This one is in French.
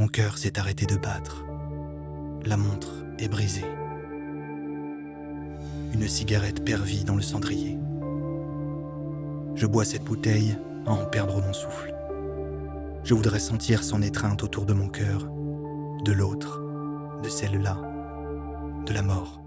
Ton cœur s'est arrêté de battre. La montre est brisée. Une cigarette pervie dans le cendrier. Je bois cette bouteille à en perdre mon souffle. Je voudrais sentir son étreinte autour de mon cœur, de l'autre, de celle-là, de la mort.